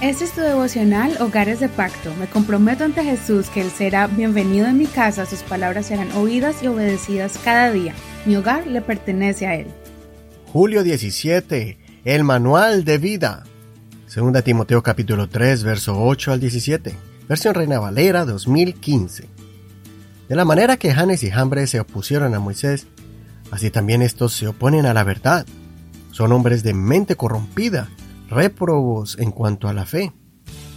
Este es tu devocional Hogares de Pacto. Me comprometo ante Jesús que Él será bienvenido en mi casa, sus palabras serán oídas y obedecidas cada día. Mi hogar le pertenece a Él. Julio 17. El manual de vida. Segunda Timoteo capítulo 3, verso 8 al 17. Versión Reina Valera 2015. De la manera que Janes y Jambres se opusieron a Moisés, así también estos se oponen a la verdad. Son hombres de mente corrompida réprobos en cuanto a la fe.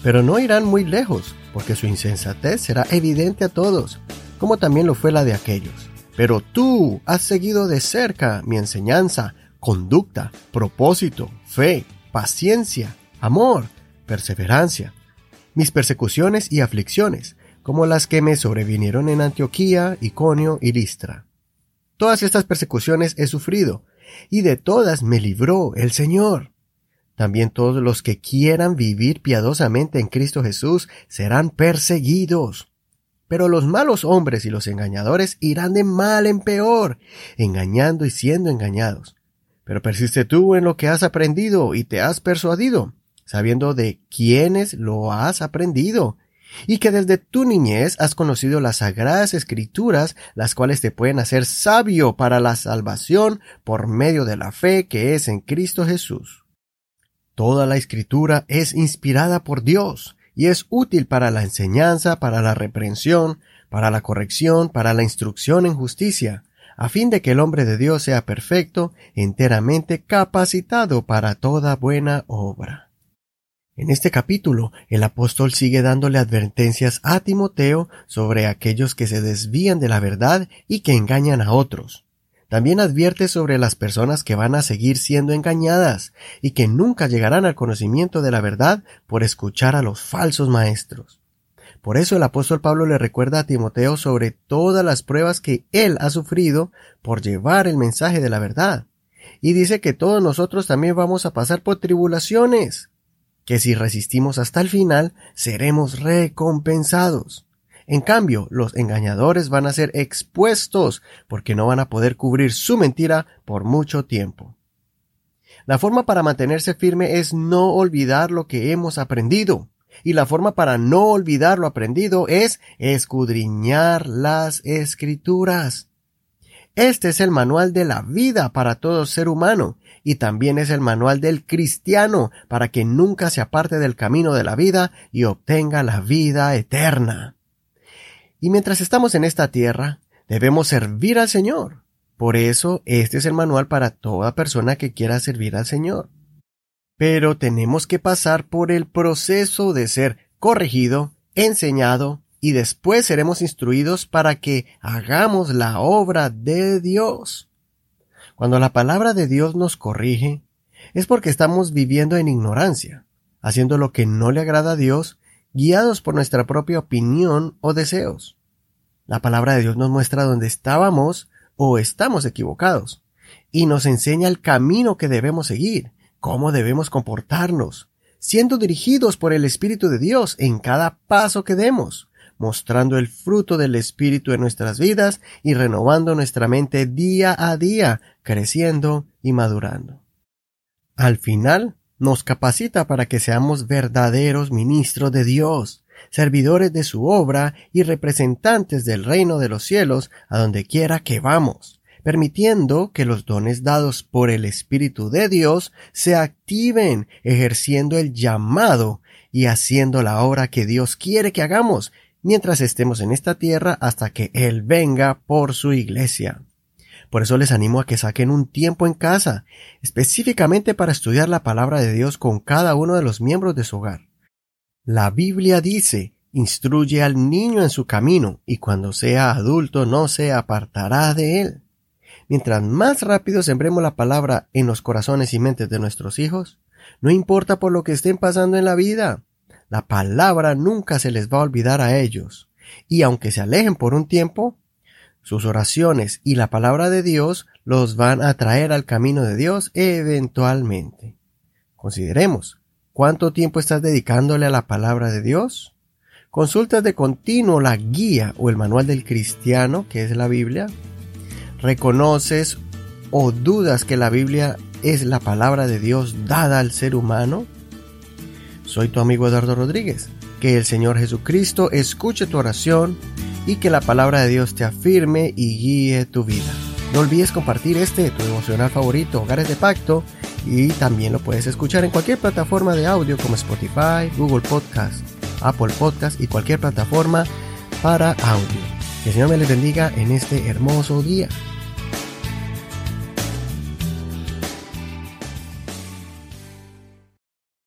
Pero no irán muy lejos, porque su insensatez será evidente a todos, como también lo fue la de aquellos. Pero tú has seguido de cerca mi enseñanza, conducta, propósito, fe, paciencia, amor, perseverancia, mis persecuciones y aflicciones, como las que me sobrevinieron en Antioquía, Iconio y Listra. Todas estas persecuciones he sufrido, y de todas me libró el Señor. También todos los que quieran vivir piadosamente en Cristo Jesús serán perseguidos. Pero los malos hombres y los engañadores irán de mal en peor, engañando y siendo engañados. Pero persiste tú en lo que has aprendido y te has persuadido, sabiendo de quiénes lo has aprendido, y que desde tu niñez has conocido las sagradas escrituras, las cuales te pueden hacer sabio para la salvación por medio de la fe que es en Cristo Jesús. Toda la escritura es inspirada por Dios y es útil para la enseñanza, para la reprensión, para la corrección, para la instrucción en justicia, a fin de que el hombre de Dios sea perfecto, enteramente capacitado para toda buena obra. En este capítulo, el apóstol sigue dándole advertencias a Timoteo sobre aquellos que se desvían de la verdad y que engañan a otros. También advierte sobre las personas que van a seguir siendo engañadas y que nunca llegarán al conocimiento de la verdad por escuchar a los falsos maestros. Por eso el apóstol Pablo le recuerda a Timoteo sobre todas las pruebas que él ha sufrido por llevar el mensaje de la verdad. Y dice que todos nosotros también vamos a pasar por tribulaciones, que si resistimos hasta el final seremos recompensados. En cambio, los engañadores van a ser expuestos porque no van a poder cubrir su mentira por mucho tiempo. La forma para mantenerse firme es no olvidar lo que hemos aprendido. Y la forma para no olvidar lo aprendido es escudriñar las escrituras. Este es el manual de la vida para todo ser humano y también es el manual del cristiano para que nunca se aparte del camino de la vida y obtenga la vida eterna. Y mientras estamos en esta tierra, debemos servir al Señor. Por eso, este es el manual para toda persona que quiera servir al Señor. Pero tenemos que pasar por el proceso de ser corregido, enseñado, y después seremos instruidos para que hagamos la obra de Dios. Cuando la palabra de Dios nos corrige, es porque estamos viviendo en ignorancia, haciendo lo que no le agrada a Dios guiados por nuestra propia opinión o deseos. La palabra de Dios nos muestra dónde estábamos o estamos equivocados y nos enseña el camino que debemos seguir, cómo debemos comportarnos, siendo dirigidos por el Espíritu de Dios en cada paso que demos, mostrando el fruto del Espíritu en nuestras vidas y renovando nuestra mente día a día, creciendo y madurando. Al final, nos capacita para que seamos verdaderos ministros de Dios, servidores de su obra y representantes del reino de los cielos a donde quiera que vamos, permitiendo que los dones dados por el Espíritu de Dios se activen, ejerciendo el llamado y haciendo la obra que Dios quiere que hagamos mientras estemos en esta tierra hasta que Él venga por su iglesia. Por eso les animo a que saquen un tiempo en casa, específicamente para estudiar la palabra de Dios con cada uno de los miembros de su hogar. La Biblia dice, instruye al niño en su camino, y cuando sea adulto no se apartará de él. Mientras más rápido sembremos la palabra en los corazones y mentes de nuestros hijos, no importa por lo que estén pasando en la vida, la palabra nunca se les va a olvidar a ellos, y aunque se alejen por un tiempo, sus oraciones y la palabra de Dios los van a traer al camino de Dios eventualmente. Consideremos, ¿cuánto tiempo estás dedicándole a la palabra de Dios? ¿Consultas de continuo la guía o el manual del cristiano, que es la Biblia? ¿Reconoces o dudas que la Biblia es la palabra de Dios dada al ser humano? Soy tu amigo Eduardo Rodríguez. Que el Señor Jesucristo escuche tu oración y que la palabra de Dios te afirme y guíe tu vida. No olvides compartir este, tu devocional favorito, Hogares de Pacto, y también lo puedes escuchar en cualquier plataforma de audio como Spotify, Google Podcast, Apple Podcast y cualquier plataforma para audio. Que el Señor me les bendiga en este hermoso día.